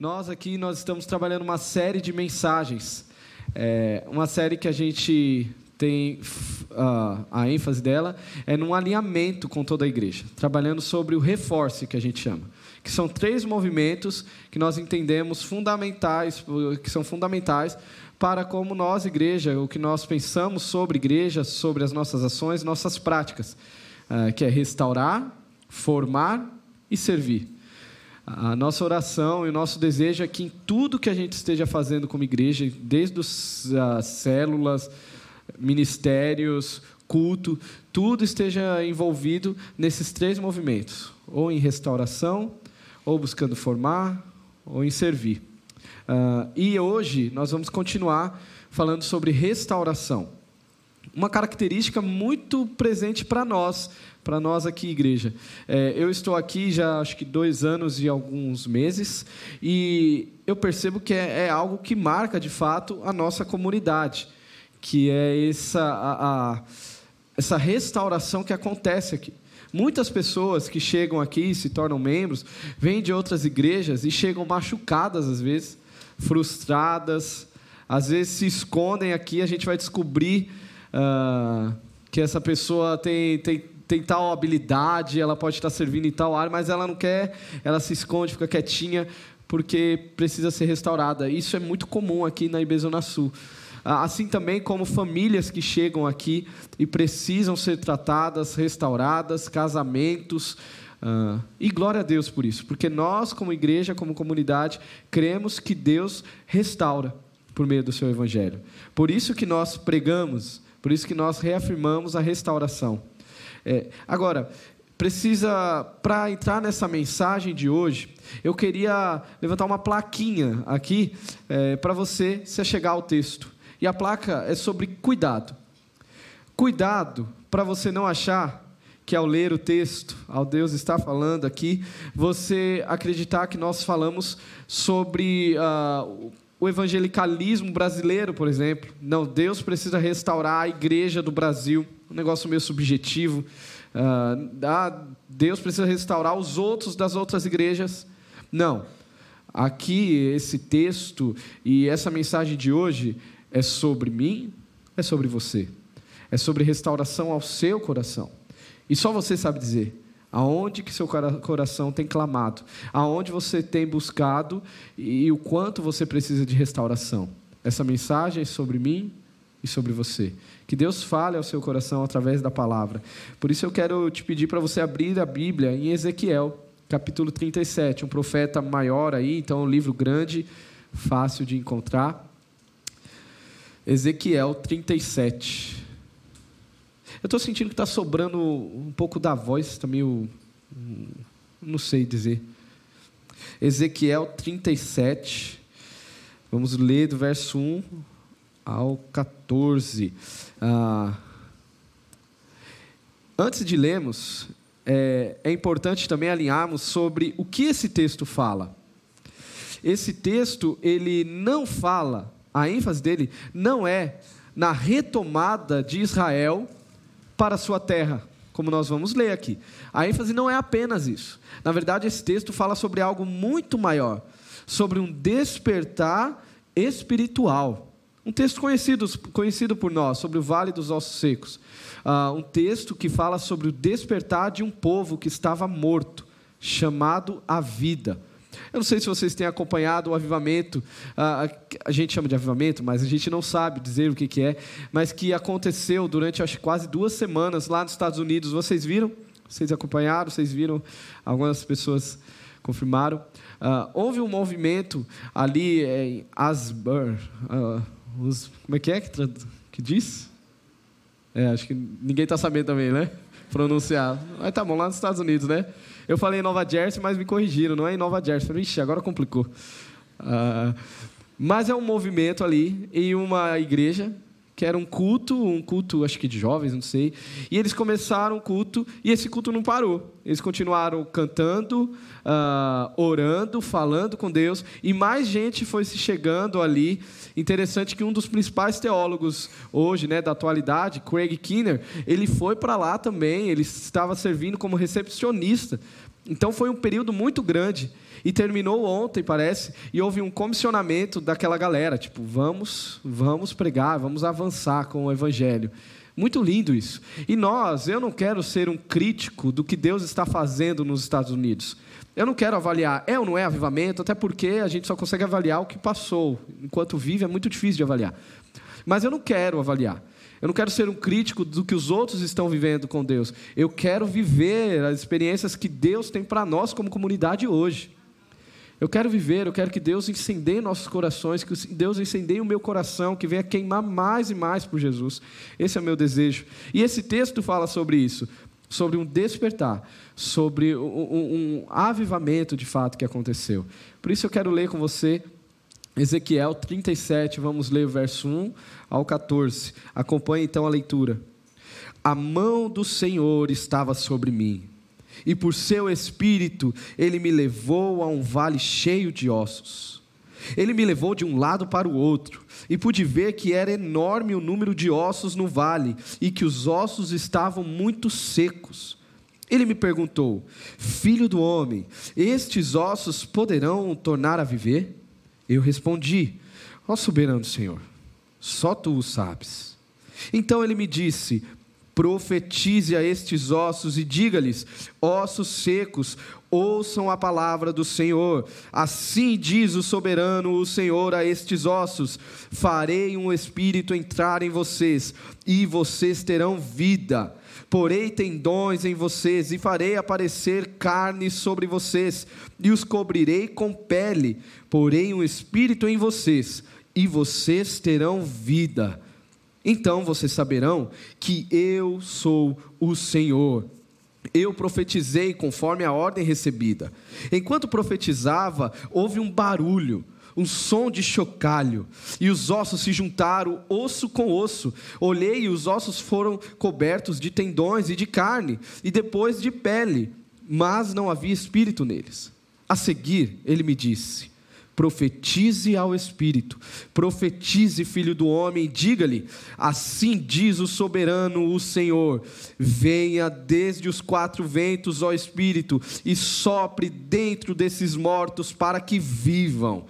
nós aqui nós estamos trabalhando uma série de mensagens, é, uma série que a gente tem uh, a ênfase dela é num alinhamento com toda a igreja, trabalhando sobre o reforce que a gente chama, que são três movimentos que nós entendemos fundamentais, que são fundamentais para como nós igreja, o que nós pensamos sobre igreja, sobre as nossas ações, nossas práticas, uh, que é restaurar, formar e servir. A nossa oração e o nosso desejo é que em tudo que a gente esteja fazendo como igreja, desde as células, ministérios, culto, tudo esteja envolvido nesses três movimentos: ou em restauração, ou buscando formar, ou em servir. Uh, e hoje nós vamos continuar falando sobre restauração. Uma característica muito presente para nós, para nós aqui, igreja. É, eu estou aqui já acho que dois anos e alguns meses, e eu percebo que é, é algo que marca de fato a nossa comunidade que é essa, a, a, essa restauração que acontece aqui. Muitas pessoas que chegam aqui, se tornam membros, vêm de outras igrejas e chegam machucadas às vezes, frustradas, às vezes se escondem aqui. A gente vai descobrir uh, que essa pessoa tem, tem, tem tal habilidade, ela pode estar servindo em tal área, mas ela não quer, ela se esconde, fica quietinha, porque precisa ser restaurada. Isso é muito comum aqui na Ibezona Sul. Ah, assim também como famílias que chegam aqui e precisam ser tratadas, restauradas, casamentos. Uh, e glória a Deus por isso, porque nós, como igreja, como comunidade, cremos que Deus restaura por meio do seu evangelho. Por isso que nós pregamos, por isso que nós reafirmamos a restauração. É, agora, precisa, para entrar nessa mensagem de hoje, eu queria levantar uma plaquinha aqui é, para você se chegar ao texto. E a placa é sobre cuidado. Cuidado para você não achar que ao ler o texto, ao Deus está falando aqui, você acreditar que nós falamos sobre uh, o evangelicalismo brasileiro, por exemplo. Não, Deus precisa restaurar a igreja do Brasil. Um negócio meio subjetivo. Uh, ah, Deus precisa restaurar os outros das outras igrejas. Não. Aqui, esse texto e essa mensagem de hoje é sobre mim, é sobre você. É sobre restauração ao seu coração. E só você sabe dizer aonde que seu coração tem clamado, aonde você tem buscado e o quanto você precisa de restauração. Essa mensagem é sobre mim e sobre você. Que Deus fale ao seu coração através da palavra. Por isso eu quero te pedir para você abrir a Bíblia em Ezequiel, capítulo 37, um profeta maior aí, então um livro grande, fácil de encontrar. Ezequiel 37. Eu estou sentindo que está sobrando um pouco da voz, está meio. Não sei dizer. Ezequiel 37. Vamos ler do verso 1 ao 14. Ah, antes de lermos, é, é importante também alinharmos sobre o que esse texto fala. Esse texto, ele não fala a ênfase dele não é na retomada de Israel para sua terra, como nós vamos ler aqui. A ênfase não é apenas isso. Na verdade, esse texto fala sobre algo muito maior, sobre um despertar espiritual. Um texto conhecido, conhecido por nós, sobre o Vale dos Ossos Secos. Uh, um texto que fala sobre o despertar de um povo que estava morto, chamado à vida. Eu não sei se vocês têm acompanhado o avivamento, a gente chama de avivamento, mas a gente não sabe dizer o que, é, mas que aconteceu durante acho, quase duas semanas lá nos Estados Unidos. Vocês viram? Vocês acompanharam? Vocês viram? Algumas pessoas confirmaram. Uh, houve um movimento ali em Asburn. Uh, os, como é que é que, que diz? É, acho que ninguém está sabendo também, né? Pronunciar. Mas tá bom, lá nos Estados Unidos, né? Eu falei Nova Jersey, mas me corrigiram, não é em Nova Jersey. Ixi, agora complicou. Uh, mas é um movimento ali em uma igreja que era um culto, um culto acho que de jovens, não sei. E eles começaram o culto e esse culto não parou. Eles continuaram cantando, uh, orando, falando com Deus e mais gente foi se chegando ali. Interessante que um dos principais teólogos hoje, né, da atualidade, Craig Kinner, ele foi para lá também. Ele estava servindo como recepcionista Então foi um período muito grande e terminou ontem, parece, e houve um comissionamento daquela galera, tipo, vamos, vamos pregar, vamos avançar com o evangelho. Muito lindo isso. E nós, eu não quero ser um crítico do que Deus está fazendo nos Estados Unidos. Eu não quero avaliar, é ou não é avivamento, até porque a gente só consegue avaliar o que passou. Enquanto vive é muito difícil de avaliar. Mas eu não quero avaliar. Eu não quero ser um crítico do que os outros estão vivendo com Deus. Eu quero viver as experiências que Deus tem para nós como comunidade hoje. Eu quero viver, eu quero que Deus incendeie nossos corações, que Deus incendeie o meu coração, que venha queimar mais e mais por Jesus. Esse é o meu desejo. E esse texto fala sobre isso, sobre um despertar, sobre um, um, um avivamento de fato que aconteceu. Por isso eu quero ler com você Ezequiel 37, vamos ler o verso 1 ao 14. Acompanhe então a leitura. A mão do Senhor estava sobre mim e por seu espírito ele me levou a um vale cheio de ossos. Ele me levou de um lado para o outro, e pude ver que era enorme o número de ossos no vale, e que os ossos estavam muito secos. Ele me perguntou: Filho do homem, estes ossos poderão tornar a viver? Eu respondi: Ó soberano Senhor, só tu o sabes. Então ele me disse: Profetize a estes ossos e diga-lhes: ossos secos, ouçam a palavra do Senhor. Assim diz o soberano, o Senhor, a estes ossos: Farei um espírito entrar em vocês, e vocês terão vida. Porei tendões em vocês, e farei aparecer carne sobre vocês, e os cobrirei com pele. Porei um espírito em vocês, e vocês terão vida então vocês saberão que eu sou o Senhor. Eu profetizei conforme a ordem recebida. Enquanto profetizava, houve um barulho, um som de chocalho, e os ossos se juntaram, osso com osso. Olhei e os ossos foram cobertos de tendões e de carne, e depois de pele, mas não havia espírito neles. A seguir, ele me disse: profetize ao Espírito, profetize, filho do homem, diga-lhe: assim diz o soberano, o Senhor: venha desde os quatro ventos, ó Espírito, e sopre dentro desses mortos para que vivam.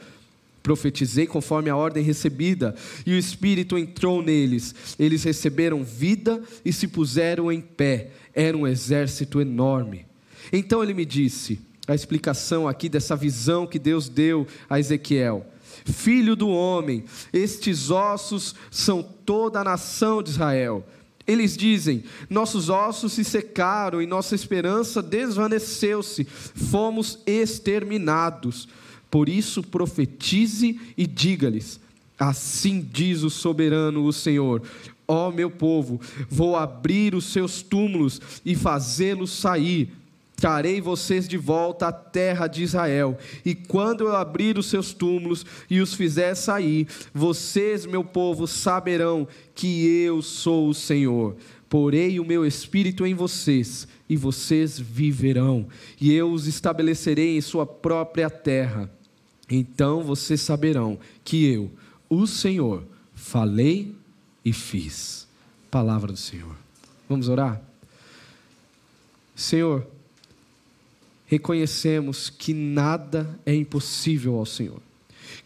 Profetizei conforme a ordem recebida, e o Espírito entrou neles. Eles receberam vida e se puseram em pé. Era um exército enorme. Então ele me disse: a explicação aqui dessa visão que Deus deu a Ezequiel. Filho do homem, estes ossos são toda a nação de Israel. Eles dizem: nossos ossos se secaram e nossa esperança desvaneceu-se, fomos exterminados. Por isso, profetize e diga-lhes: Assim diz o soberano, o Senhor: Ó meu povo, vou abrir os seus túmulos e fazê-los sair trarei vocês de volta à terra de Israel. E quando eu abrir os seus túmulos e os fizer sair, vocês, meu povo, saberão que eu sou o Senhor. Porei o meu espírito em vocês, e vocês viverão, e eu os estabelecerei em sua própria terra. Então vocês saberão que eu, o Senhor, falei e fiz. Palavra do Senhor. Vamos orar? Senhor, reconhecemos que nada é impossível ao Senhor.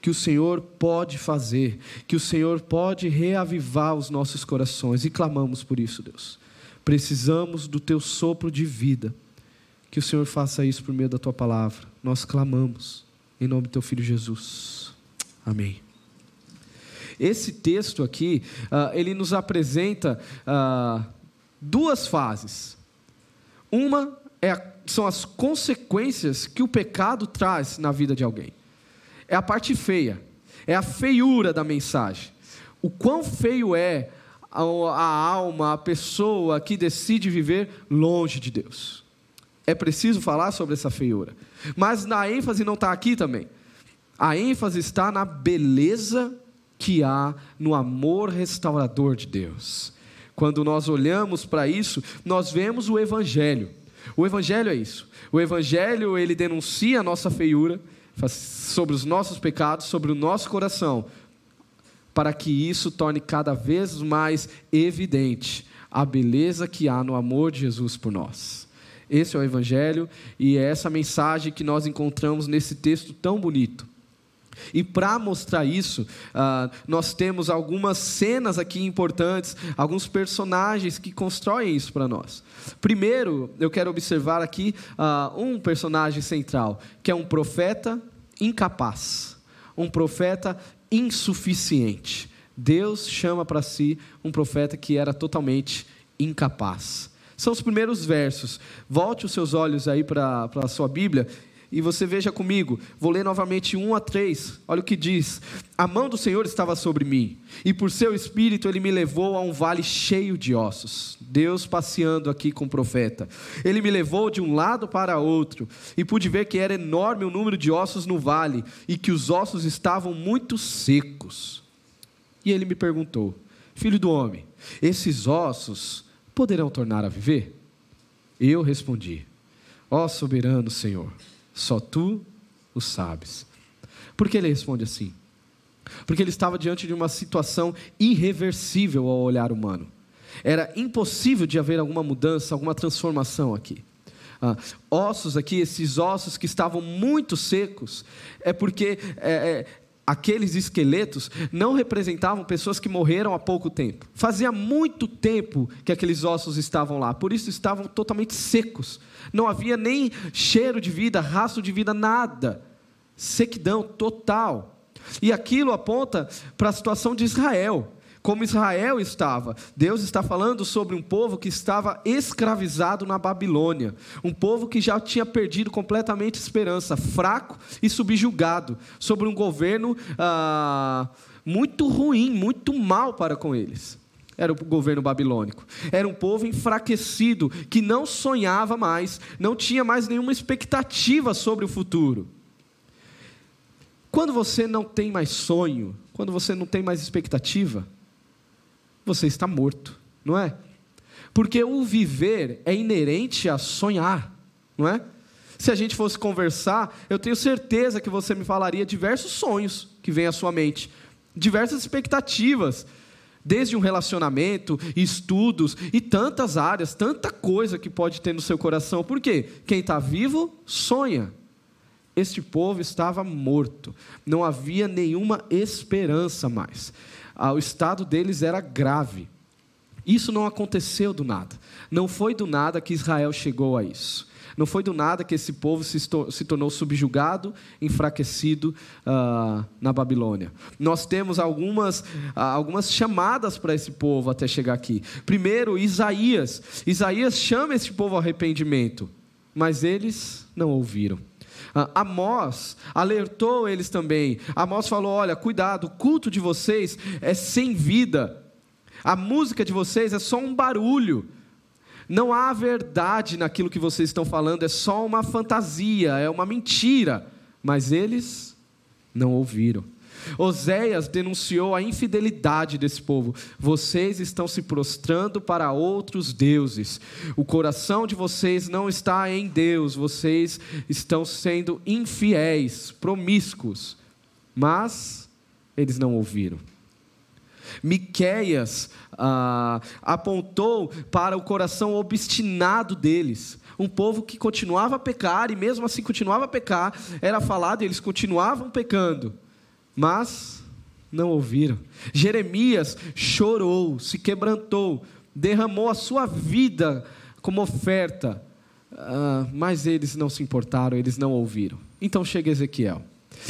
Que o Senhor pode fazer, que o Senhor pode reavivar os nossos corações e clamamos por isso, Deus. Precisamos do teu sopro de vida. Que o Senhor faça isso por meio da tua palavra. Nós clamamos em nome do teu filho Jesus. Amém. Esse texto aqui, uh, ele nos apresenta uh, duas fases. Uma é são as consequências que o pecado traz na vida de alguém. É a parte feia, é a feiura da mensagem. O quão feio é a, a alma, a pessoa que decide viver longe de Deus. É preciso falar sobre essa feiura. Mas na ênfase não está aqui também. A ênfase está na beleza que há no amor restaurador de Deus. Quando nós olhamos para isso, nós vemos o Evangelho o evangelho é isso. O evangelho ele denuncia a nossa feiura sobre os nossos pecados, sobre o nosso coração, para que isso torne cada vez mais evidente a beleza que há no amor de Jesus por nós. Esse é o Evangelho e é essa mensagem que nós encontramos nesse texto tão bonito. E para mostrar isso, uh, nós temos algumas cenas aqui importantes, alguns personagens que constroem isso para nós. Primeiro, eu quero observar aqui uh, um personagem central, que é um profeta incapaz, um profeta insuficiente. Deus chama para si um profeta que era totalmente incapaz. São os primeiros versos. Volte os seus olhos aí para a sua Bíblia e você veja comigo, vou ler novamente 1 a 3. Olha o que diz: A mão do Senhor estava sobre mim, e por seu espírito ele me levou a um vale cheio de ossos. Deus passeando aqui com o profeta. Ele me levou de um lado para outro, e pude ver que era enorme o número de ossos no vale, e que os ossos estavam muito secos. E ele me perguntou: Filho do homem, esses ossos poderão tornar a viver? Eu respondi: Ó soberano Senhor, só tu o sabes. Por que ele responde assim? Porque ele estava diante de uma situação irreversível ao olhar humano. Era impossível de haver alguma mudança, alguma transformação aqui. Ah, ossos aqui, esses ossos que estavam muito secos, é porque é, é, aqueles esqueletos não representavam pessoas que morreram há pouco tempo. Fazia muito tempo que aqueles ossos estavam lá, por isso estavam totalmente secos. Não havia nem cheiro de vida, rastro de vida, nada. Sequidão total. E aquilo aponta para a situação de Israel como Israel estava. Deus está falando sobre um povo que estava escravizado na Babilônia, um povo que já tinha perdido completamente esperança, fraco e subjugado, sobre um governo ah, muito ruim, muito mal para com eles. Era o governo babilônico. Era um povo enfraquecido, que não sonhava mais, não tinha mais nenhuma expectativa sobre o futuro. Quando você não tem mais sonho, quando você não tem mais expectativa, você está morto, não é? Porque o viver é inerente a sonhar, não é? Se a gente fosse conversar, eu tenho certeza que você me falaria diversos sonhos que vêm à sua mente, diversas expectativas, desde um relacionamento, estudos e tantas áreas, tanta coisa que pode ter no seu coração. Por quê? Quem está vivo sonha. Este povo estava morto, não havia nenhuma esperança mais ah, o estado deles era grave. Isso não aconteceu do nada. Não foi do nada que Israel chegou a isso. Não foi do nada que esse povo se, se tornou subjugado, enfraquecido uh, na Babilônia. Nós temos algumas, uh, algumas chamadas para esse povo até chegar aqui. Primeiro, Isaías. Isaías chama esse povo ao arrependimento, mas eles não ouviram. Ah, Amós alertou eles também. Amós falou: olha, cuidado, o culto de vocês é sem vida, a música de vocês é só um barulho. Não há verdade naquilo que vocês estão falando, é só uma fantasia, é uma mentira. Mas eles não ouviram. Oséias denunciou a infidelidade desse povo. Vocês estão se prostrando para outros deuses. O coração de vocês não está em Deus. Vocês estão sendo infiéis, promíscuos. Mas eles não ouviram. Miqueias ah, apontou para o coração obstinado deles. Um povo que continuava a pecar e mesmo assim continuava a pecar, era falado e eles continuavam pecando mas não ouviram. Jeremias chorou, se quebrantou, derramou a sua vida como oferta, uh, mas eles não se importaram, eles não ouviram. Então chega Ezequiel.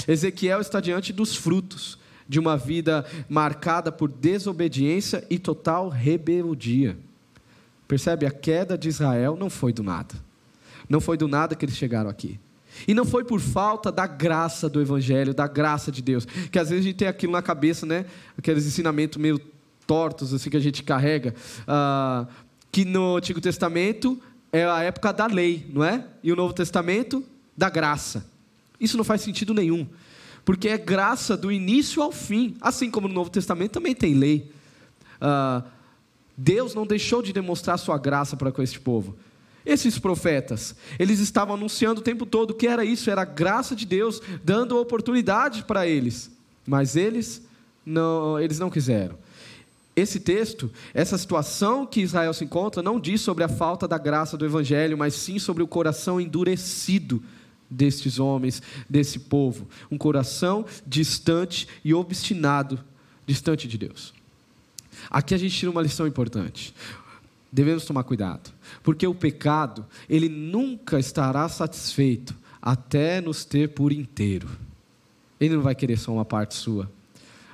Ezequiel está diante dos frutos de uma vida marcada por desobediência e total rebeldia. Percebe? A queda de Israel não foi do nada. Não foi do nada que eles chegaram aqui. E não foi por falta da graça do Evangelho, da graça de Deus. Que às vezes a gente tem aquilo na cabeça, né? Aqueles ensinamentos meio tortos assim que a gente carrega. Ah, que no Antigo Testamento é a época da lei, não é? E o Novo Testamento da graça. Isso não faz sentido nenhum. Porque é graça do início ao fim. Assim como no Novo Testamento também tem lei. Ah, Deus não deixou de demonstrar sua graça para com este povo. Esses profetas, eles estavam anunciando o tempo todo que era isso, era a graça de Deus dando oportunidade para eles, mas eles não, eles não quiseram. esse texto, essa situação que Israel se encontra, não diz sobre a falta da graça do Evangelho, mas sim sobre o coração endurecido destes homens, desse povo. Um coração distante e obstinado, distante de Deus. Aqui a gente tira uma lição importante. Devemos tomar cuidado, porque o pecado, ele nunca estará satisfeito até nos ter por inteiro. Ele não vai querer só uma parte sua.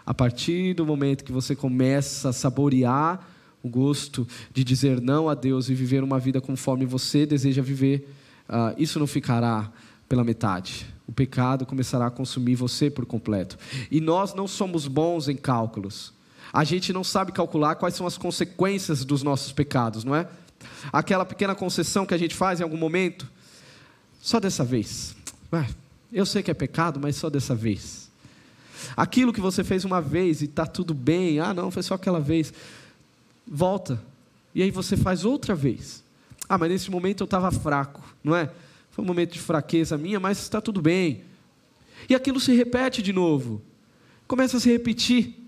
A partir do momento que você começa a saborear o gosto de dizer não a Deus e viver uma vida conforme você deseja viver, uh, isso não ficará pela metade. O pecado começará a consumir você por completo. E nós não somos bons em cálculos. A gente não sabe calcular quais são as consequências dos nossos pecados, não é? Aquela pequena concessão que a gente faz em algum momento, só dessa vez. Eu sei que é pecado, mas só dessa vez. Aquilo que você fez uma vez e está tudo bem, ah, não, foi só aquela vez. Volta. E aí você faz outra vez. Ah, mas nesse momento eu estava fraco, não é? Foi um momento de fraqueza minha, mas está tudo bem. E aquilo se repete de novo. Começa a se repetir.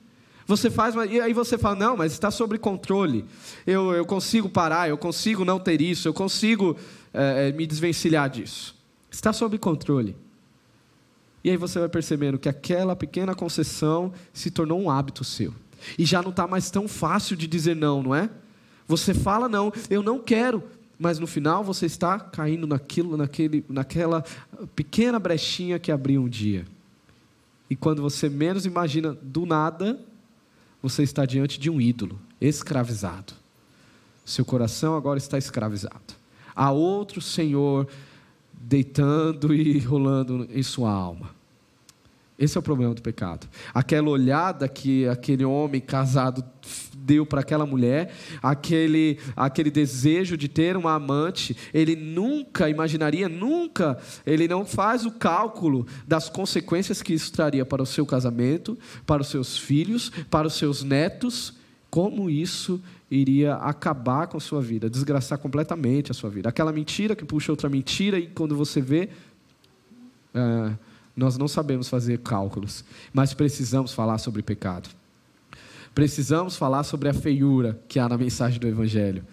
Você faz, e aí você fala, não, mas está sob controle. Eu, eu consigo parar, eu consigo não ter isso, eu consigo é, me desvencilhar disso. Está sob controle. E aí você vai percebendo que aquela pequena concessão se tornou um hábito seu. E já não está mais tão fácil de dizer não, não é? Você fala não, eu não quero, mas no final você está caindo naquilo, naquele, naquela pequena brechinha que abriu um dia. E quando você menos imagina, do nada, você está diante de um ídolo, escravizado. Seu coração agora está escravizado. Há outro Senhor deitando e rolando em sua alma. Esse é o problema do pecado. Aquela olhada que aquele homem casado deu para aquela mulher, aquele, aquele desejo de ter uma amante, ele nunca imaginaria, nunca, ele não faz o cálculo das consequências que isso traria para o seu casamento, para os seus filhos, para os seus netos, como isso iria acabar com a sua vida, desgraçar completamente a sua vida. Aquela mentira que puxa outra mentira e quando você vê. É, nós não sabemos fazer cálculos, mas precisamos falar sobre pecado. Precisamos falar sobre a feiura que há na mensagem do Evangelho.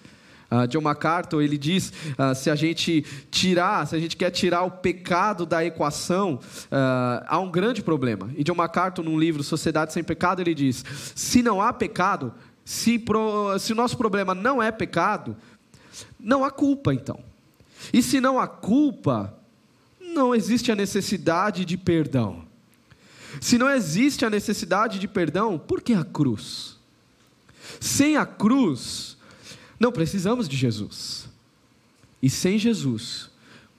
Uh, John MacArthur ele diz uh, se a gente tirar, se a gente quer tirar o pecado da equação, uh, há um grande problema. E John MacArthur, num livro Sociedade sem Pecado, ele diz: se não há pecado, se, pro, se o nosso problema não é pecado, não há culpa então. E se não há culpa, não existe a necessidade de perdão. Se não existe a necessidade de perdão, por que a cruz? Sem a cruz, não precisamos de Jesus. E sem Jesus,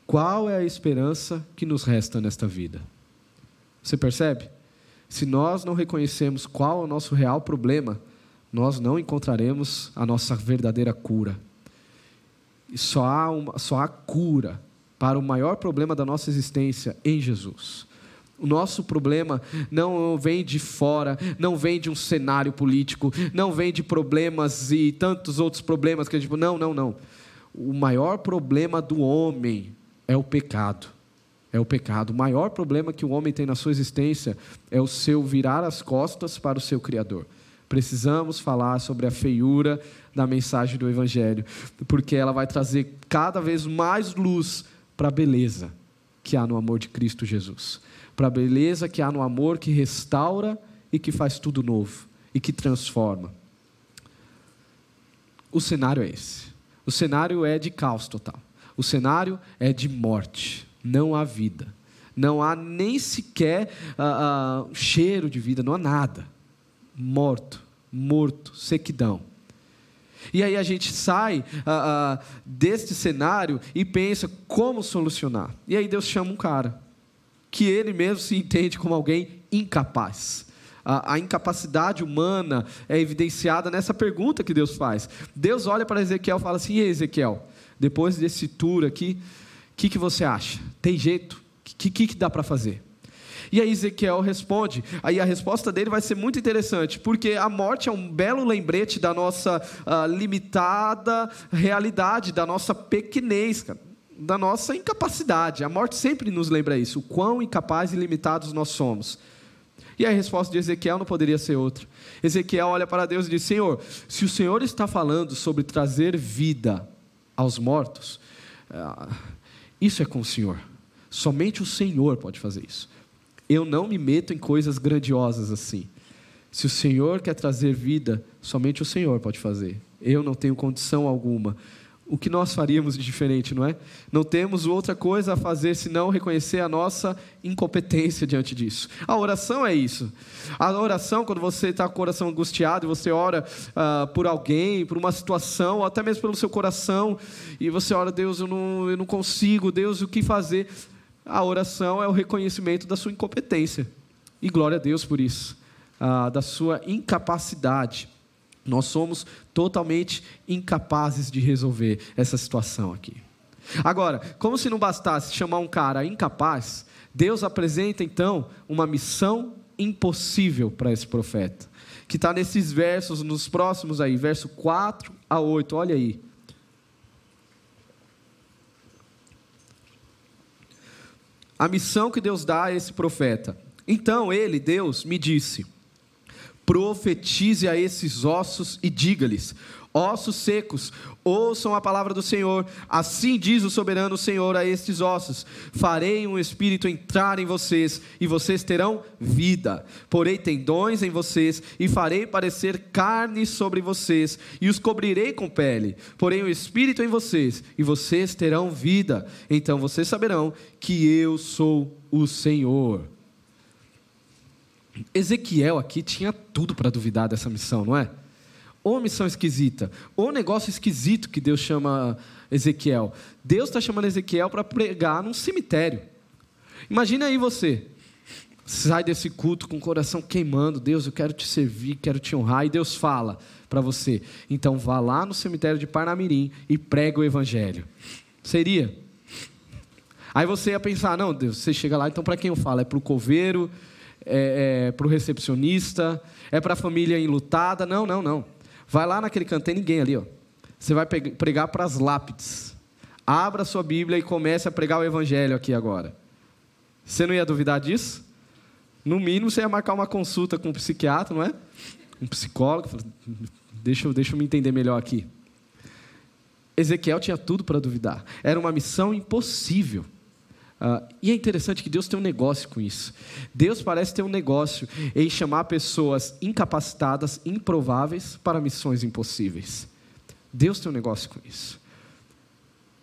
qual é a esperança que nos resta nesta vida? Você percebe? Se nós não reconhecemos qual é o nosso real problema, nós não encontraremos a nossa verdadeira cura. E só há, uma, só há cura para o maior problema da nossa existência em Jesus. O nosso problema não vem de fora, não vem de um cenário político, não vem de problemas e tantos outros problemas que a gente. Não, não, não. O maior problema do homem é o pecado. É o pecado. O maior problema que o homem tem na sua existência é o seu virar as costas para o seu Criador. Precisamos falar sobre a feiura da mensagem do Evangelho, porque ela vai trazer cada vez mais luz para a beleza que há no amor de Cristo Jesus, para a beleza que há no amor que restaura e que faz tudo novo e que transforma. O cenário é esse. O cenário é de caos total. O cenário é de morte. Não há vida. Não há nem sequer uh, uh, cheiro de vida, não há nada. Morto, morto, sequidão. E aí a gente sai ah, deste cenário e pensa como solucionar. E aí Deus chama um cara que ele mesmo se entende como alguém incapaz. A, a incapacidade humana é evidenciada nessa pergunta que Deus faz. Deus olha para Ezequiel e fala assim: e Ezequiel, depois desse tour aqui, o que, que você acha? Tem jeito? O que, que, que dá para fazer? E aí Ezequiel responde. Aí a resposta dele vai ser muito interessante, porque a morte é um belo lembrete da nossa uh, limitada realidade, da nossa pequenez, cara, da nossa incapacidade. A morte sempre nos lembra isso, o quão incapazes e limitados nós somos. E a resposta de Ezequiel não poderia ser outra. Ezequiel olha para Deus e diz: Senhor, se o Senhor está falando sobre trazer vida aos mortos, ah, isso é com o Senhor. Somente o Senhor pode fazer isso. Eu não me meto em coisas grandiosas assim. Se o Senhor quer trazer vida, somente o Senhor pode fazer. Eu não tenho condição alguma o que nós faríamos de diferente, não é? Não temos outra coisa a fazer senão reconhecer a nossa incompetência diante disso. A oração é isso. A oração, quando você está com o coração angustiado e você ora uh, por alguém, por uma situação, ou até mesmo pelo seu coração, e você ora, Deus, eu não, eu não consigo, Deus, o que fazer? A oração é o reconhecimento da sua incompetência. E glória a Deus por isso, uh, da sua incapacidade. Nós somos totalmente incapazes de resolver essa situação aqui. Agora, como se não bastasse chamar um cara incapaz, Deus apresenta então uma missão impossível para esse profeta, que está nesses versos, nos próximos aí, verso 4 a 8, olha aí. A missão que Deus dá a esse profeta. Então ele, Deus, me disse profetize a esses ossos e diga-lhes: ossos secos, ouçam a palavra do Senhor. Assim diz o soberano Senhor a estes ossos: Farei um espírito entrar em vocês, e vocês terão vida. Porei tendões em vocês, e farei parecer carne sobre vocês, e os cobrirei com pele. Porei um espírito em vocês, e vocês terão vida. Então vocês saberão que eu sou o Senhor. Ezequiel aqui tinha tudo para duvidar dessa missão, não é? Ou missão esquisita, ou negócio esquisito que Deus chama Ezequiel. Deus está chamando Ezequiel para pregar num cemitério. Imagina aí você, sai desse culto com o coração queimando, Deus, eu quero te servir, quero te honrar, e Deus fala para você, então vá lá no cemitério de Parnamirim e prega o evangelho. Seria? Aí você ia pensar, não, Deus, você chega lá, então para quem eu falo? É para o coveiro, é, é para o recepcionista, é para a família enlutada. Não, não, não. Vai lá naquele canto, tem ninguém ali. Ó. Você vai pregar para as lápides. Abra sua Bíblia e comece a pregar o Evangelho aqui agora. Você não ia duvidar disso? No mínimo, você ia marcar uma consulta com um psiquiatra, não é? Um psicólogo. Deixa, deixa eu me entender melhor aqui. Ezequiel tinha tudo para duvidar. Era uma missão impossível. Uh, e é interessante que Deus tem um negócio com isso. Deus parece ter um negócio em chamar pessoas incapacitadas, improváveis, para missões impossíveis. Deus tem um negócio com isso.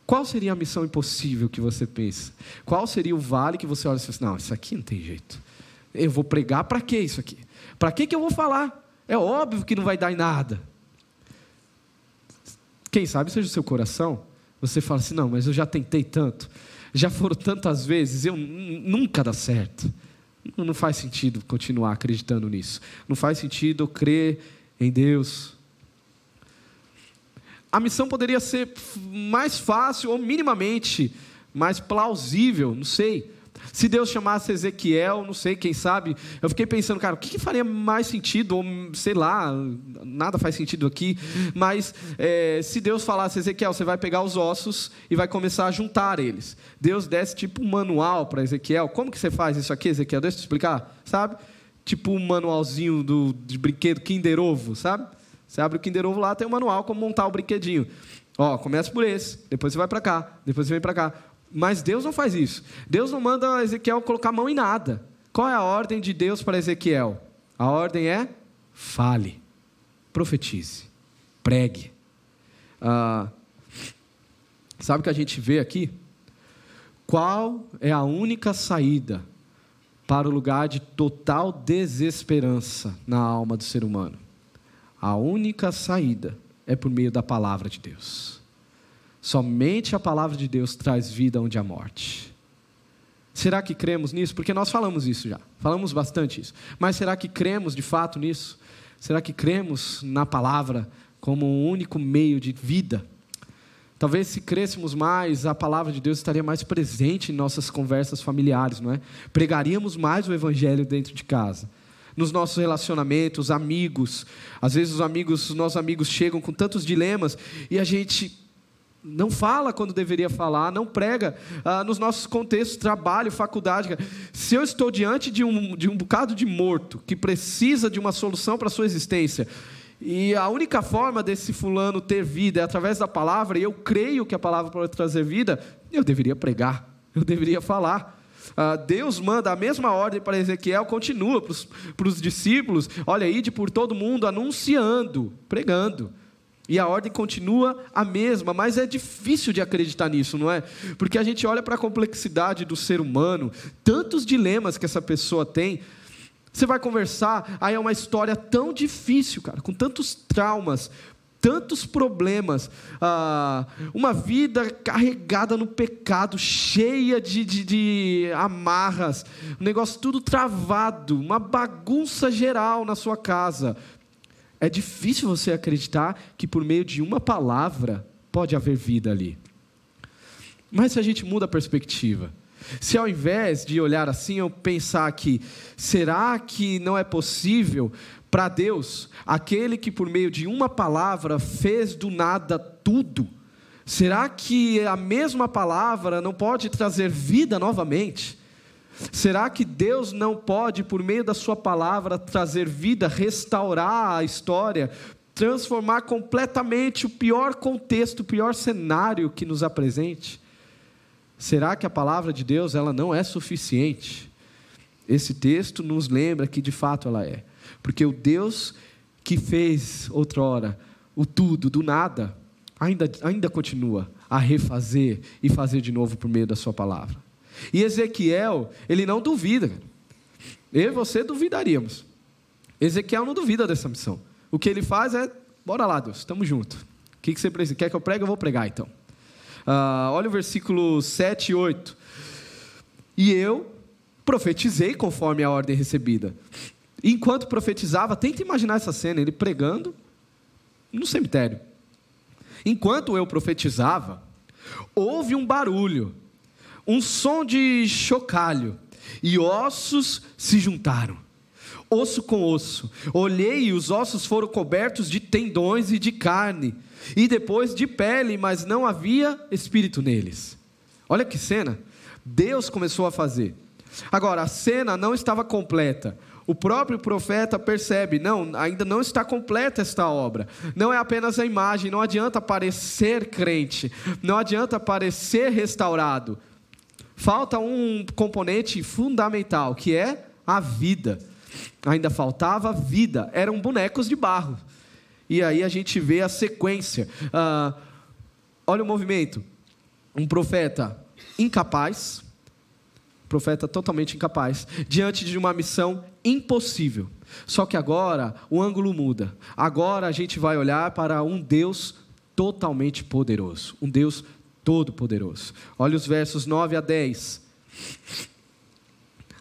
Qual seria a missão impossível que você pensa? Qual seria o vale que você olha e fala assim, não, isso aqui não tem jeito. Eu vou pregar para que isso aqui? Para que, que eu vou falar? É óbvio que não vai dar em nada. Quem sabe seja o seu coração, você fala assim, não, mas eu já tentei tanto já foram tantas vezes, eu nunca dá certo. Não faz sentido continuar acreditando nisso. Não faz sentido crer em Deus. A missão poderia ser mais fácil ou minimamente mais plausível, não sei. Se Deus chamasse Ezequiel, não sei, quem sabe, eu fiquei pensando, cara, o que, que faria mais sentido? Ou, sei lá, nada faz sentido aqui, mas é, se Deus falasse, Ezequiel, você vai pegar os ossos e vai começar a juntar eles. Deus desse tipo um manual para Ezequiel. Como que você faz isso aqui, Ezequiel? Deixa eu te explicar, sabe? Tipo um manualzinho do, de brinquedo Kinder Ovo, sabe? Você abre o Kinder Ovo lá, tem um manual como montar o brinquedinho. Ó, começa por esse, depois você vai para cá, depois você vem para cá. Mas Deus não faz isso. Deus não manda Ezequiel colocar a mão em nada. Qual é a ordem de Deus para Ezequiel? A ordem é: fale, profetize, pregue. Ah, sabe o que a gente vê aqui? Qual é a única saída para o lugar de total desesperança na alma do ser humano? A única saída é por meio da palavra de Deus. Somente a palavra de Deus traz vida onde há morte. Será que cremos nisso? Porque nós falamos isso já, falamos bastante isso. Mas será que cremos de fato nisso? Será que cremos na palavra como um único meio de vida? Talvez se crêssemos mais, a palavra de Deus estaria mais presente em nossas conversas familiares, não é? Pregaríamos mais o evangelho dentro de casa. Nos nossos relacionamentos, amigos. Às vezes os amigos, os nossos amigos chegam com tantos dilemas e a gente não fala quando deveria falar, não prega ah, nos nossos contextos, trabalho, faculdade. Se eu estou diante de um, de um bocado de morto que precisa de uma solução para a sua existência, e a única forma desse fulano ter vida é através da palavra, e eu creio que a palavra pode trazer vida, eu deveria pregar, eu deveria falar. Ah, Deus manda a mesma ordem para Ezequiel, continua para os discípulos: olha, ide por todo mundo anunciando, pregando. E a ordem continua a mesma, mas é difícil de acreditar nisso, não é? Porque a gente olha para a complexidade do ser humano, tantos dilemas que essa pessoa tem. Você vai conversar, aí é uma história tão difícil, cara, com tantos traumas, tantos problemas, ah, uma vida carregada no pecado, cheia de, de, de amarras, um negócio tudo travado, uma bagunça geral na sua casa. É difícil você acreditar que por meio de uma palavra pode haver vida ali. Mas se a gente muda a perspectiva, se ao invés de olhar assim eu pensar que será que não é possível para Deus, aquele que por meio de uma palavra fez do nada tudo, será que a mesma palavra não pode trazer vida novamente? Será que Deus não pode, por meio da Sua palavra, trazer vida, restaurar a história, transformar completamente o pior contexto, o pior cenário que nos apresente? Será que a palavra de Deus ela não é suficiente? Esse texto nos lembra que de fato ela é, porque o Deus que fez outrora o tudo do nada, ainda, ainda continua a refazer e fazer de novo por meio da Sua palavra. E Ezequiel, ele não duvida. Eu e você duvidaríamos. Ezequiel não duvida dessa missão. O que ele faz é: bora lá, Deus, estamos juntos. O que, que você precisa? Quer que eu pregue? Eu vou pregar então. Uh, olha o versículo 7 e 8. E eu profetizei conforme a ordem recebida. Enquanto profetizava, tenta imaginar essa cena, ele pregando no cemitério. Enquanto eu profetizava, houve um barulho um som de chocalho, e ossos se juntaram, osso com osso. Olhei e os ossos foram cobertos de tendões e de carne, e depois de pele, mas não havia espírito neles. Olha que cena! Deus começou a fazer. Agora, a cena não estava completa. O próprio profeta percebe, não, ainda não está completa esta obra. Não é apenas a imagem, não adianta parecer crente, não adianta parecer restaurado falta um componente fundamental, que é a vida. Ainda faltava vida, eram bonecos de barro. E aí a gente vê a sequência. Ah, olha o movimento. Um profeta incapaz, profeta totalmente incapaz, diante de uma missão impossível. Só que agora o ângulo muda. Agora a gente vai olhar para um Deus totalmente poderoso, um Deus Todo-Poderoso. Olha os versos 9 a 10.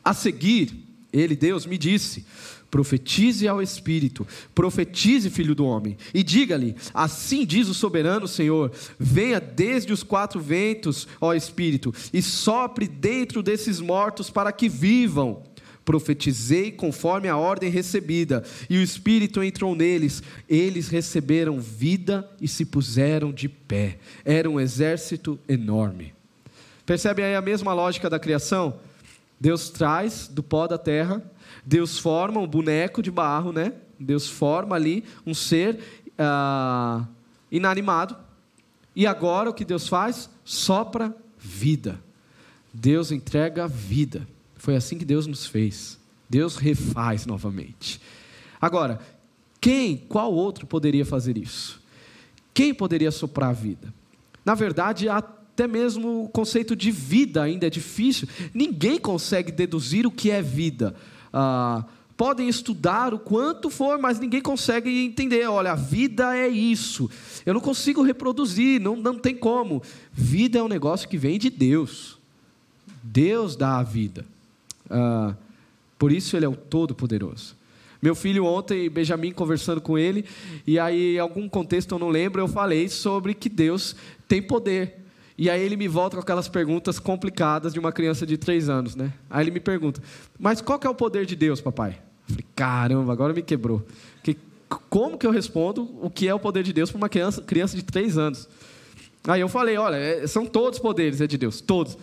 A seguir, ele, Deus, me disse: profetize ao Espírito, profetize, filho do homem, e diga-lhe: Assim diz o soberano Senhor: venha desde os quatro ventos, ó Espírito, e sopre dentro desses mortos para que vivam profetizei conforme a ordem recebida, e o Espírito entrou neles. Eles receberam vida e se puseram de pé. Era um exército enorme. Percebem aí a mesma lógica da criação? Deus traz do pó da terra, Deus forma um boneco de barro, né? Deus forma ali um ser ah, inanimado. E agora o que Deus faz? Sopra vida. Deus entrega vida. Foi assim que Deus nos fez. Deus refaz novamente. Agora, quem, qual outro poderia fazer isso? Quem poderia soprar a vida? Na verdade, até mesmo o conceito de vida ainda é difícil. Ninguém consegue deduzir o que é vida. Ah, podem estudar o quanto for, mas ninguém consegue entender. Olha, a vida é isso. Eu não consigo reproduzir, não, não tem como. Vida é um negócio que vem de Deus. Deus dá a vida. Ah, por isso ele é o Todo-Poderoso. Meu filho ontem, Benjamin, conversando com ele, e aí, em algum contexto eu não lembro, eu falei sobre que Deus tem poder. E aí ele me volta com aquelas perguntas complicadas de uma criança de três anos, né? Aí ele me pergunta, mas qual que é o poder de Deus, papai? Eu falei, caramba, agora me quebrou. Que, como que eu respondo o que é o poder de Deus para uma criança, criança de três anos? Aí eu falei: olha, é, são todos poderes, é de Deus, todos.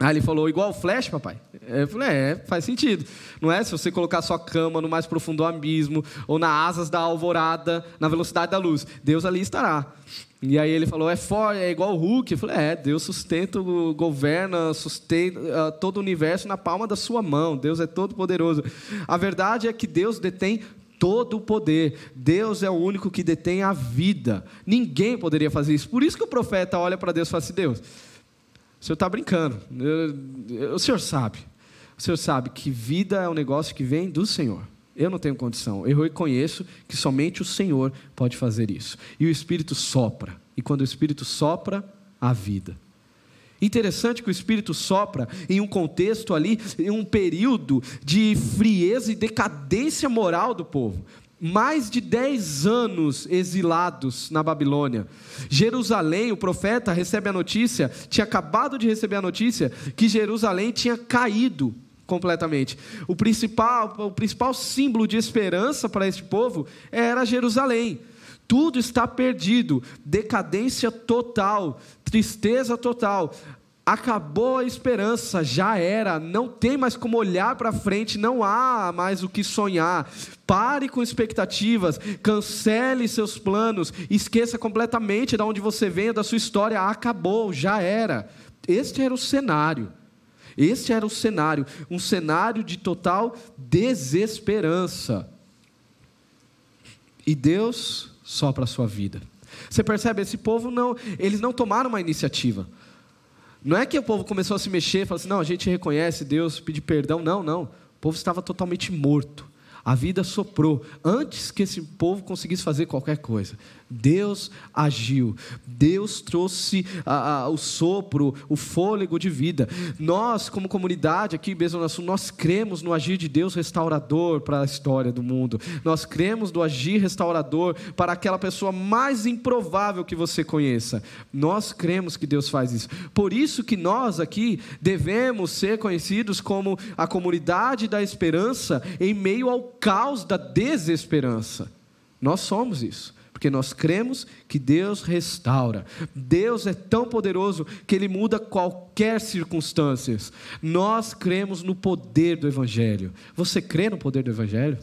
Aí ele falou, igual Flash, papai? Eu falei, é, faz sentido. Não é se você colocar sua cama no mais profundo abismo, ou nas asas da alvorada, na velocidade da luz. Deus ali estará. E aí ele falou, é forte, é igual o Hulk. Eu falei, é, Deus sustenta, governa, sustenta uh, todo o universo na palma da sua mão. Deus é todo poderoso. A verdade é que Deus detém todo o poder. Deus é o único que detém a vida. Ninguém poderia fazer isso. Por isso que o profeta olha para Deus e fala assim, Deus o senhor está brincando. o senhor sabe. O senhor sabe que vida é um negócio que vem do Senhor. Eu não tenho condição. Eu reconheço que somente o Senhor pode fazer isso. E o Espírito sopra. E quando o Espírito sopra, a vida. Interessante que o Espírito sopra em um contexto ali, em um período de frieza e decadência moral do povo mais de 10 anos exilados na Babilônia. Jerusalém, o profeta recebe a notícia, tinha acabado de receber a notícia que Jerusalém tinha caído completamente. O principal, o principal símbolo de esperança para este povo era Jerusalém. Tudo está perdido, decadência total, tristeza total acabou a esperança, já era, não tem mais como olhar para frente, não há mais o que sonhar. Pare com expectativas, cancele seus planos, esqueça completamente de onde você vem, da sua história, acabou, já era. Este era o cenário. Este era o cenário, um cenário de total desesperança. E Deus sopra a sua vida. Você percebe, esse povo não, eles não tomaram uma iniciativa. Não é que o povo começou a se mexer falou assim: não, a gente reconhece Deus, pedir perdão. Não, não. O povo estava totalmente morto. A vida soprou antes que esse povo conseguisse fazer qualquer coisa. Deus agiu, Deus trouxe a, a, o sopro, o fôlego de vida. Nós, como comunidade aqui, Besouro Sul, nós cremos no agir de Deus restaurador para a história do mundo. Nós cremos no agir restaurador para aquela pessoa mais improvável que você conheça. Nós cremos que Deus faz isso. Por isso que nós aqui devemos ser conhecidos como a comunidade da esperança em meio ao caos da desesperança. Nós somos isso porque nós cremos que Deus restaura. Deus é tão poderoso que ele muda qualquer circunstância. Nós cremos no poder do evangelho. Você crê no poder do evangelho?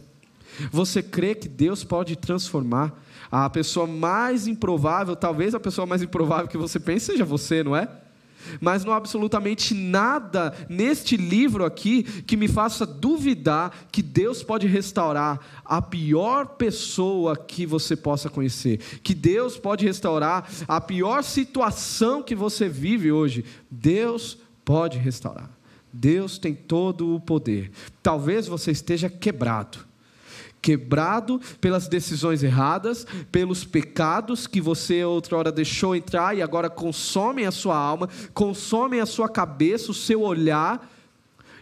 Você crê que Deus pode transformar a pessoa mais improvável, talvez a pessoa mais improvável que você pense seja você, não é? Mas não há absolutamente nada neste livro aqui que me faça duvidar que Deus pode restaurar a pior pessoa que você possa conhecer, que Deus pode restaurar a pior situação que você vive hoje. Deus pode restaurar. Deus tem todo o poder. Talvez você esteja quebrado quebrado pelas decisões erradas, pelos pecados que você outrora deixou entrar e agora consomem a sua alma, consomem a sua cabeça, o seu olhar,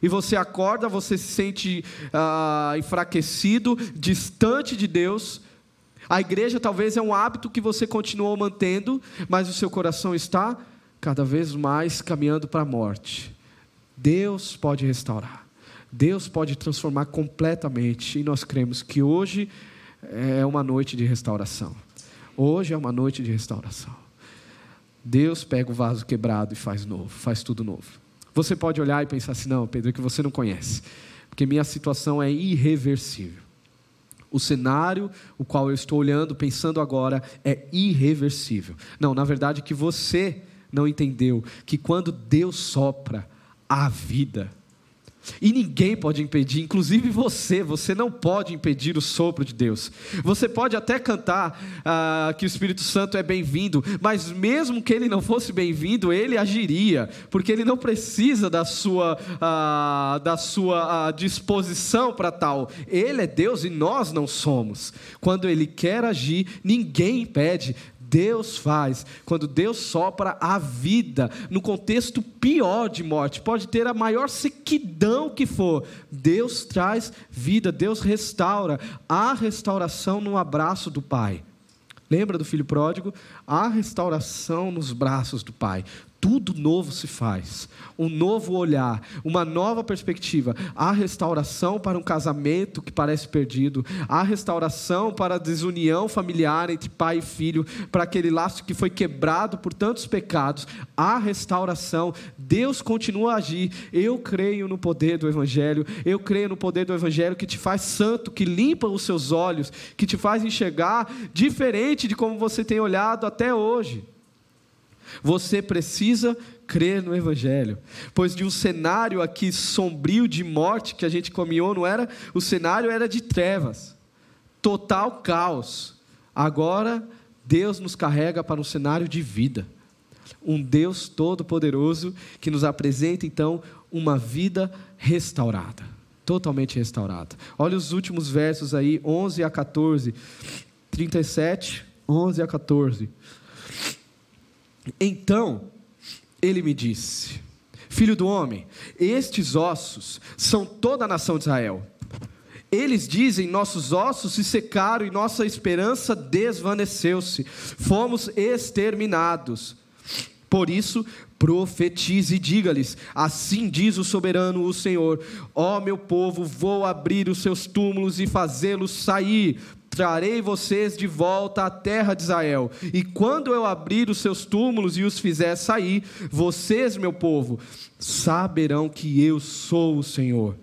e você acorda, você se sente ah, enfraquecido, distante de Deus. A igreja talvez é um hábito que você continuou mantendo, mas o seu coração está cada vez mais caminhando para a morte. Deus pode restaurar. Deus pode transformar completamente, e nós cremos que hoje é uma noite de restauração. Hoje é uma noite de restauração. Deus pega o vaso quebrado e faz novo, faz tudo novo. Você pode olhar e pensar assim: não, Pedro, é que você não conhece, porque minha situação é irreversível. O cenário o qual eu estou olhando, pensando agora, é irreversível. Não, na verdade, que você não entendeu que quando Deus sopra a vida, e ninguém pode impedir, inclusive você, você não pode impedir o sopro de Deus. Você pode até cantar ah, que o Espírito Santo é bem-vindo, mas mesmo que ele não fosse bem-vindo, ele agiria, porque ele não precisa da sua, ah, da sua ah, disposição para tal. Ele é Deus e nós não somos. Quando ele quer agir, ninguém impede. Deus faz, quando Deus sopra a vida, no contexto pior de morte, pode ter a maior sequidão que for, Deus traz vida, Deus restaura, há restauração no abraço do Pai. Lembra do filho pródigo? Há restauração nos braços do Pai. Tudo novo se faz. Um novo olhar, uma nova perspectiva. Há restauração para um casamento que parece perdido, há restauração para a desunião familiar entre pai e filho, para aquele laço que foi quebrado por tantos pecados. Há restauração. Deus continua a agir. Eu creio no poder do Evangelho, eu creio no poder do Evangelho que te faz santo, que limpa os seus olhos, que te faz enxergar diferente de como você tem olhado até hoje. Você precisa crer no Evangelho, pois de um cenário aqui sombrio de morte que a gente caminhou, não era? O cenário era de trevas, total caos. Agora, Deus nos carrega para um cenário de vida. Um Deus todo-poderoso que nos apresenta então uma vida restaurada, totalmente restaurada. Olha os últimos versos aí, 11 a 14, 37, 11 a 14. Então ele me disse: Filho do homem, estes ossos são toda a nação de Israel. Eles dizem: Nossos ossos se secaram e nossa esperança desvaneceu-se, fomos exterminados. Por isso, profetize e diga-lhes: Assim diz o soberano, o Senhor: Ó meu povo, vou abrir os seus túmulos e fazê-los sair trarei vocês de volta à terra de Israel. E quando eu abrir os seus túmulos e os fizer sair, vocês, meu povo, saberão que eu sou o Senhor.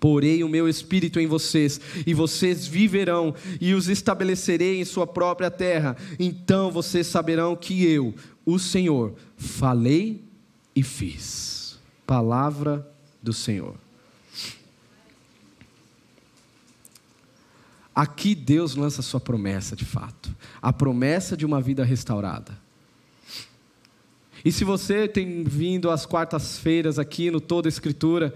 Porei o meu espírito em vocês, e vocês viverão, e os estabelecerei em sua própria terra. Então vocês saberão que eu, o Senhor, falei e fiz. Palavra do Senhor. Aqui Deus lança sua promessa de fato, a promessa de uma vida restaurada. E se você tem vindo às quartas-feiras aqui no Toda Escritura,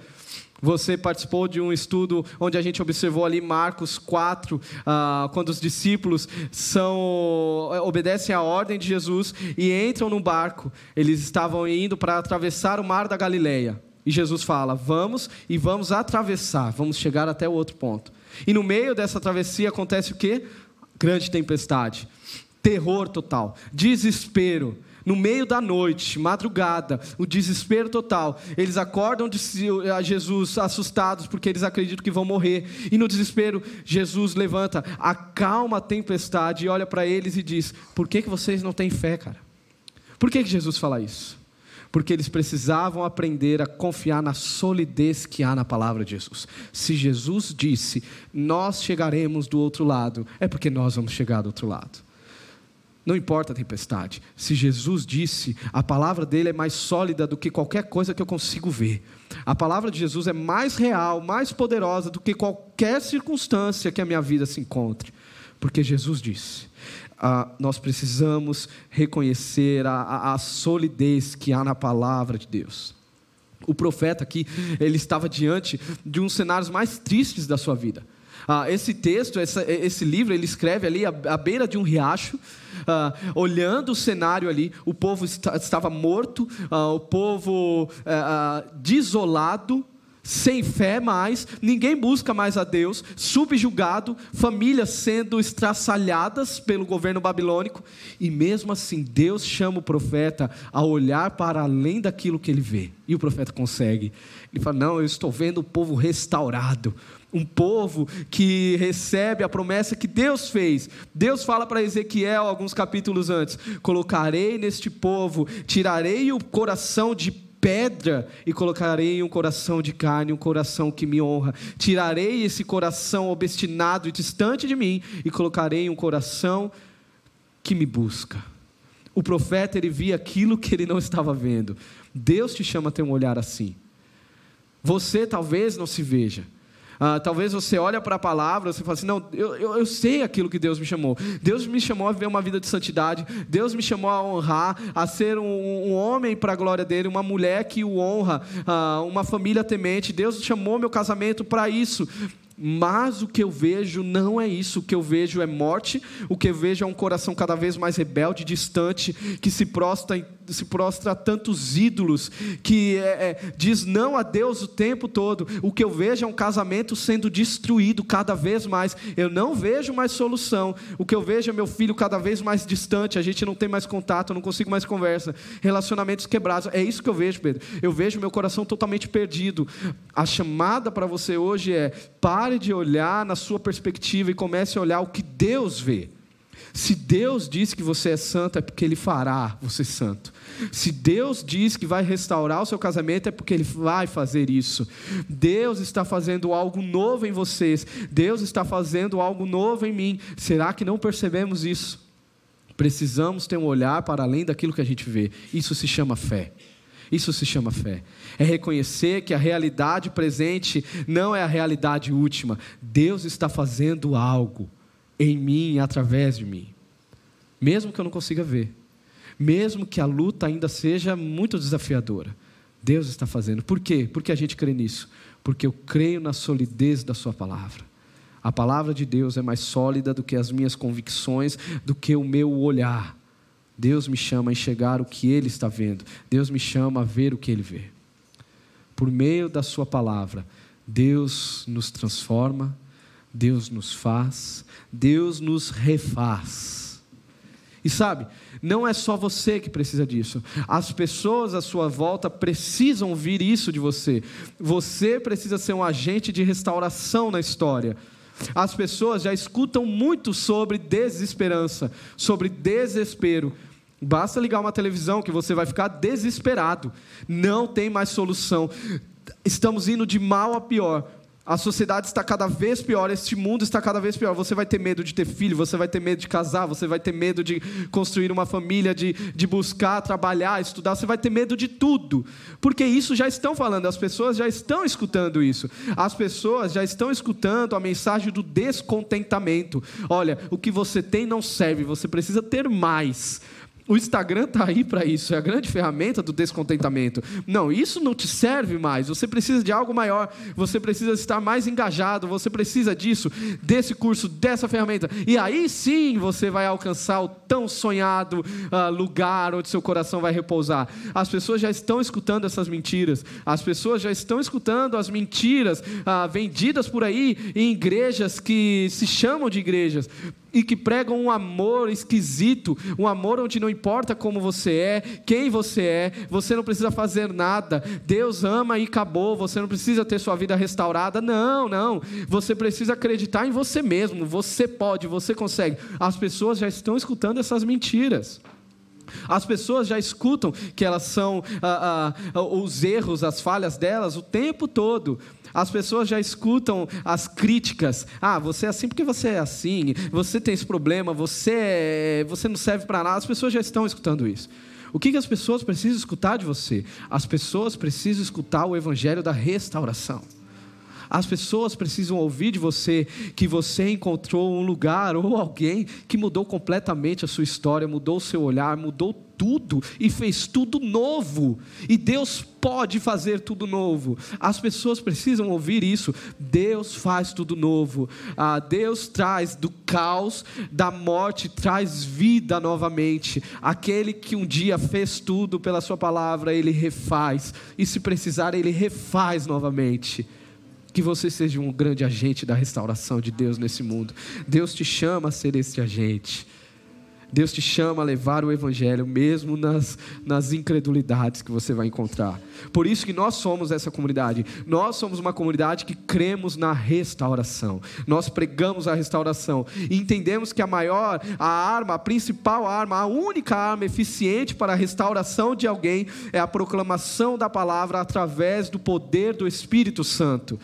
você participou de um estudo onde a gente observou ali Marcos 4, ah, quando os discípulos são, obedecem à ordem de Jesus e entram no barco. Eles estavam indo para atravessar o mar da Galileia. E Jesus fala: Vamos e vamos atravessar, vamos chegar até o outro ponto. E no meio dessa travessia acontece o quê? Grande tempestade, terror total, desespero. No meio da noite, madrugada, o desespero total. Eles acordam de a Jesus assustados porque eles acreditam que vão morrer. E no desespero, Jesus levanta, acalma a tempestade e olha para eles e diz: Por que, que vocês não têm fé, cara? Por que, que Jesus fala isso? Porque eles precisavam aprender a confiar na solidez que há na palavra de Jesus. Se Jesus disse, nós chegaremos do outro lado, é porque nós vamos chegar do outro lado. Não importa a tempestade. Se Jesus disse, a palavra dele é mais sólida do que qualquer coisa que eu consigo ver. A palavra de Jesus é mais real, mais poderosa do que qualquer circunstância que a minha vida se encontre. Porque Jesus disse ah, nós precisamos reconhecer a, a, a solidez que há na palavra de Deus. O profeta aqui, ele estava diante de um dos cenários mais tristes da sua vida. Ah, esse texto, essa, esse livro, ele escreve ali à, à beira de um riacho, ah, olhando o cenário ali, o povo está, estava morto, ah, o povo ah, ah, desolado, sem fé mais, ninguém busca mais a Deus, subjugado, famílias sendo estraçalhadas pelo governo babilônico, e mesmo assim Deus chama o profeta a olhar para além daquilo que ele vê, e o profeta consegue. Ele fala: Não, eu estou vendo o povo restaurado, um povo que recebe a promessa que Deus fez. Deus fala para Ezequiel, alguns capítulos antes: Colocarei neste povo, tirarei o coração de pedra e colocarei um coração de carne, um coração que me honra. Tirarei esse coração obstinado e distante de mim e colocarei um coração que me busca. O profeta ele via aquilo que ele não estava vendo. Deus te chama a ter um olhar assim. Você talvez não se veja. Ah, talvez você olhe para a palavra, você fala assim, não, eu, eu, eu, sei aquilo que Deus me chamou. Deus me chamou a viver uma vida de santidade. Deus me chamou a honrar, a ser um, um homem para a glória dele, uma mulher que o honra, ah, uma família temente. Deus chamou meu casamento para isso. Mas o que eu vejo não é isso. O que eu vejo é morte. O que eu vejo é um coração cada vez mais rebelde, distante, que se prostra, se prostra a tantos ídolos, que é, é, diz não a Deus o tempo todo. O que eu vejo é um casamento sendo destruído cada vez mais. Eu não vejo mais solução. O que eu vejo é meu filho cada vez mais distante. A gente não tem mais contato, não consigo mais conversa. Relacionamentos quebrados. É isso que eu vejo, Pedro. Eu vejo meu coração totalmente perdido. A chamada para você hoje é: pare de olhar na sua perspectiva e comece a olhar o que Deus vê. Se Deus diz que você é santo, é porque Ele fará você santo. Se Deus diz que vai restaurar o seu casamento, é porque Ele vai fazer isso. Deus está fazendo algo novo em vocês. Deus está fazendo algo novo em mim. Será que não percebemos isso? Precisamos ter um olhar para além daquilo que a gente vê. Isso se chama fé. Isso se chama fé. É reconhecer que a realidade presente não é a realidade última. Deus está fazendo algo em mim através de mim. Mesmo que eu não consiga ver. Mesmo que a luta ainda seja muito desafiadora. Deus está fazendo. Por quê? Porque a gente crê nisso. Porque eu creio na solidez da Sua palavra. A palavra de Deus é mais sólida do que as minhas convicções, do que o meu olhar. Deus me chama a enxergar o que Ele está vendo. Deus me chama a ver o que Ele vê. Por meio da Sua palavra, Deus nos transforma, Deus nos faz, Deus nos refaz. E sabe, não é só você que precisa disso. As pessoas à sua volta precisam ouvir isso de você. Você precisa ser um agente de restauração na história. As pessoas já escutam muito sobre desesperança, sobre desespero. Basta ligar uma televisão que você vai ficar desesperado. Não tem mais solução. Estamos indo de mal a pior. A sociedade está cada vez pior, este mundo está cada vez pior. Você vai ter medo de ter filho, você vai ter medo de casar, você vai ter medo de construir uma família, de, de buscar, trabalhar, estudar, você vai ter medo de tudo. Porque isso já estão falando, as pessoas já estão escutando isso. As pessoas já estão escutando a mensagem do descontentamento. Olha, o que você tem não serve, você precisa ter mais. O Instagram está aí para isso, é a grande ferramenta do descontentamento. Não, isso não te serve mais. Você precisa de algo maior, você precisa estar mais engajado, você precisa disso, desse curso, dessa ferramenta. E aí sim você vai alcançar o tão sonhado uh, lugar onde seu coração vai repousar. As pessoas já estão escutando essas mentiras, as pessoas já estão escutando as mentiras uh, vendidas por aí em igrejas que se chamam de igrejas e que pregam um amor esquisito, um amor onde não importa como você é, quem você é, você não precisa fazer nada, Deus ama e acabou, você não precisa ter sua vida restaurada, não, não, você precisa acreditar em você mesmo, você pode, você consegue. As pessoas já estão escutando essas mentiras. As pessoas já escutam que elas são ah, ah, os erros, as falhas delas o tempo todo. As pessoas já escutam as críticas. Ah, você é assim porque você é assim. Você tem esse problema. Você, é, você não serve para nada. As pessoas já estão escutando isso. O que, que as pessoas precisam escutar de você? As pessoas precisam escutar o evangelho da restauração. As pessoas precisam ouvir de você que você encontrou um lugar ou alguém que mudou completamente a sua história, mudou o seu olhar, mudou tudo e fez tudo novo. E Deus pode fazer tudo novo. As pessoas precisam ouvir isso. Deus faz tudo novo. Ah, Deus traz do caos, da morte, traz vida novamente. Aquele que um dia fez tudo pela Sua palavra, Ele refaz. E se precisar, Ele refaz novamente. Que você seja um grande agente da restauração de Deus nesse mundo. Deus te chama a ser esse agente. Deus te chama a levar o Evangelho, mesmo nas, nas incredulidades que você vai encontrar. Por isso que nós somos essa comunidade. Nós somos uma comunidade que cremos na restauração. Nós pregamos a restauração. E entendemos que a maior, a arma, a principal arma, a única arma eficiente para a restauração de alguém é a proclamação da palavra através do poder do Espírito Santo.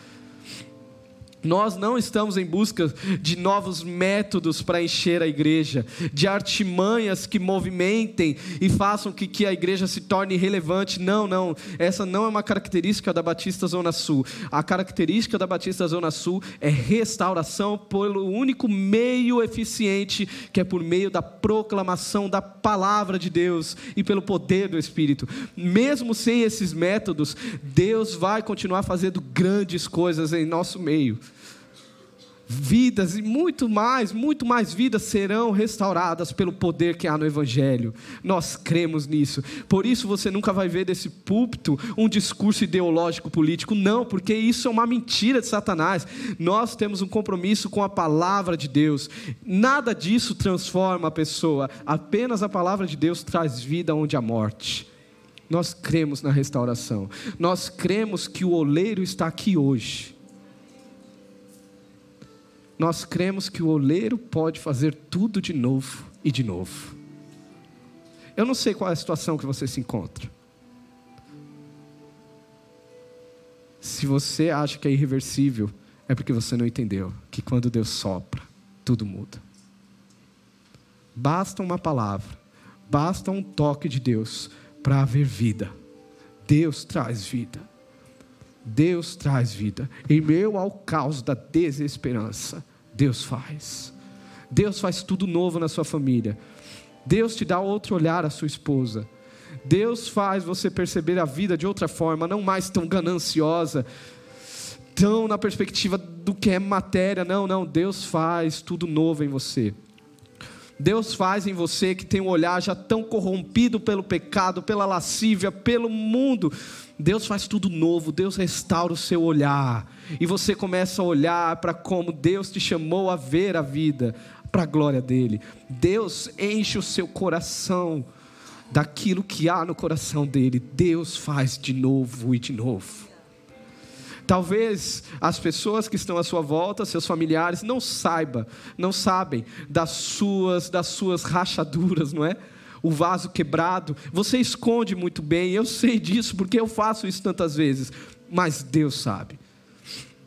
Nós não estamos em busca de novos métodos para encher a igreja, de artimanhas que movimentem e façam que, que a igreja se torne relevante. Não, não. Essa não é uma característica da Batista Zona Sul. A característica da Batista Zona Sul é restauração pelo único meio eficiente, que é por meio da proclamação da palavra de Deus e pelo poder do Espírito. Mesmo sem esses métodos, Deus vai continuar fazendo grandes coisas em nosso meio. Vidas e muito mais, muito mais vidas serão restauradas pelo poder que há no Evangelho. Nós cremos nisso. Por isso você nunca vai ver desse púlpito um discurso ideológico político, não, porque isso é uma mentira de Satanás. Nós temos um compromisso com a palavra de Deus. Nada disso transforma a pessoa, apenas a palavra de Deus traz vida onde há morte. Nós cremos na restauração. Nós cremos que o oleiro está aqui hoje nós cremos que o oleiro pode fazer tudo de novo e de novo. Eu não sei qual é a situação que você se encontra. Se você acha que é irreversível, é porque você não entendeu que quando Deus sopra, tudo muda. Basta uma palavra, basta um toque de Deus para haver vida. Deus traz vida. Deus traz vida. Em meio ao caos da desesperança, Deus faz. Deus faz tudo novo na sua família. Deus te dá outro olhar à sua esposa. Deus faz você perceber a vida de outra forma, não mais tão gananciosa, tão na perspectiva do que é matéria. Não, não. Deus faz tudo novo em você. Deus faz em você que tem um olhar já tão corrompido pelo pecado, pela lascívia, pelo mundo. Deus faz tudo novo, Deus restaura o seu olhar. E você começa a olhar para como Deus te chamou a ver a vida, para a glória dele. Deus enche o seu coração daquilo que há no coração dele. Deus faz de novo e de novo. Talvez as pessoas que estão à sua volta, seus familiares, não saibam, não sabem das suas, das suas rachaduras, não é? O vaso quebrado, você esconde muito bem, eu sei disso porque eu faço isso tantas vezes, mas Deus sabe.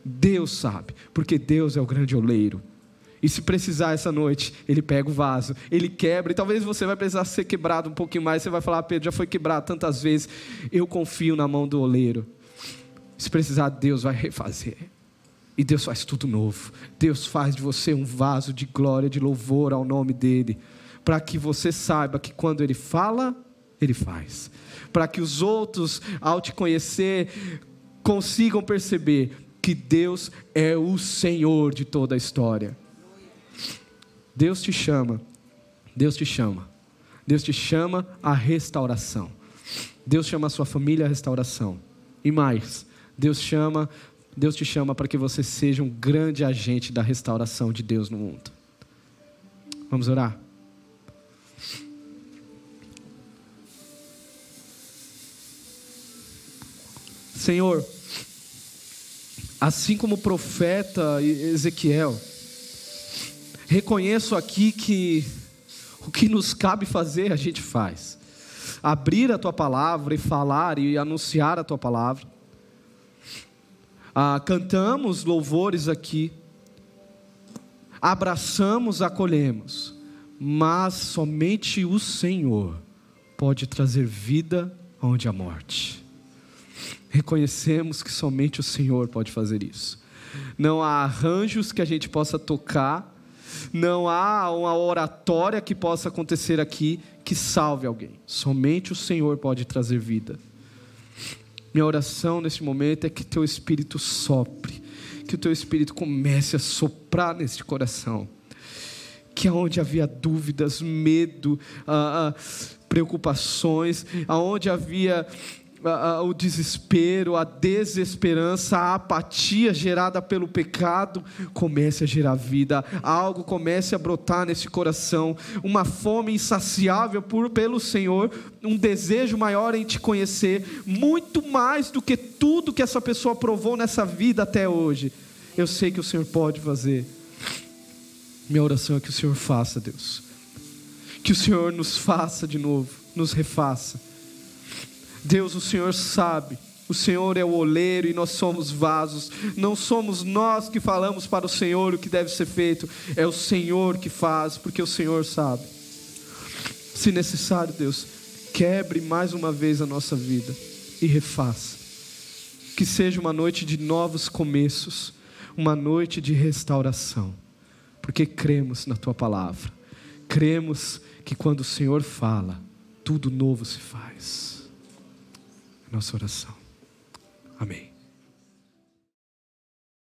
Deus sabe, porque Deus é o grande oleiro. E se precisar essa noite, ele pega o vaso, ele quebra, e talvez você vai precisar ser quebrado um pouquinho mais. Você vai falar, ah, Pedro, já foi quebrado tantas vezes. Eu confio na mão do oleiro. Se precisar, Deus vai refazer. E Deus faz tudo novo. Deus faz de você um vaso de glória, de louvor ao nome dEle. Para que você saiba que quando Ele fala, Ele faz. Para que os outros, ao te conhecer, consigam perceber que Deus é o Senhor de toda a história. Deus te chama. Deus te chama. Deus te chama à restauração. Deus chama a sua família à restauração. E mais, Deus chama, Deus te chama para que você seja um grande agente da restauração de Deus no mundo. Vamos orar? Senhor, assim como o profeta Ezequiel, reconheço aqui que o que nos cabe fazer, a gente faz. Abrir a tua palavra e falar e anunciar a tua palavra ah, cantamos louvores aqui, abraçamos, acolhemos, mas somente o Senhor pode trazer vida onde há morte. Reconhecemos que somente o Senhor pode fazer isso. Não há arranjos que a gente possa tocar, não há uma oratória que possa acontecer aqui que salve alguém. Somente o Senhor pode trazer vida. Minha oração neste momento é que teu espírito sopre, que o teu espírito comece a soprar neste coração. Que aonde havia dúvidas, medo, ah, ah, preocupações, aonde havia o desespero, a desesperança, a apatia gerada pelo pecado, comece a gerar vida, algo comece a brotar nesse coração, uma fome insaciável por, pelo Senhor, um desejo maior em te conhecer, muito mais do que tudo que essa pessoa provou nessa vida até hoje. Eu sei que o Senhor pode fazer. Minha oração é que o Senhor faça, Deus. Que o Senhor nos faça de novo, nos refaça Deus, o Senhor sabe. O Senhor é o oleiro e nós somos vasos. Não somos nós que falamos para o Senhor o que deve ser feito, é o Senhor que faz, porque o Senhor sabe. Se necessário, Deus, quebre mais uma vez a nossa vida e refaça. Que seja uma noite de novos começos, uma noite de restauração, porque cremos na tua palavra. Cremos que quando o Senhor fala, tudo novo se faz nossa oração. Amém.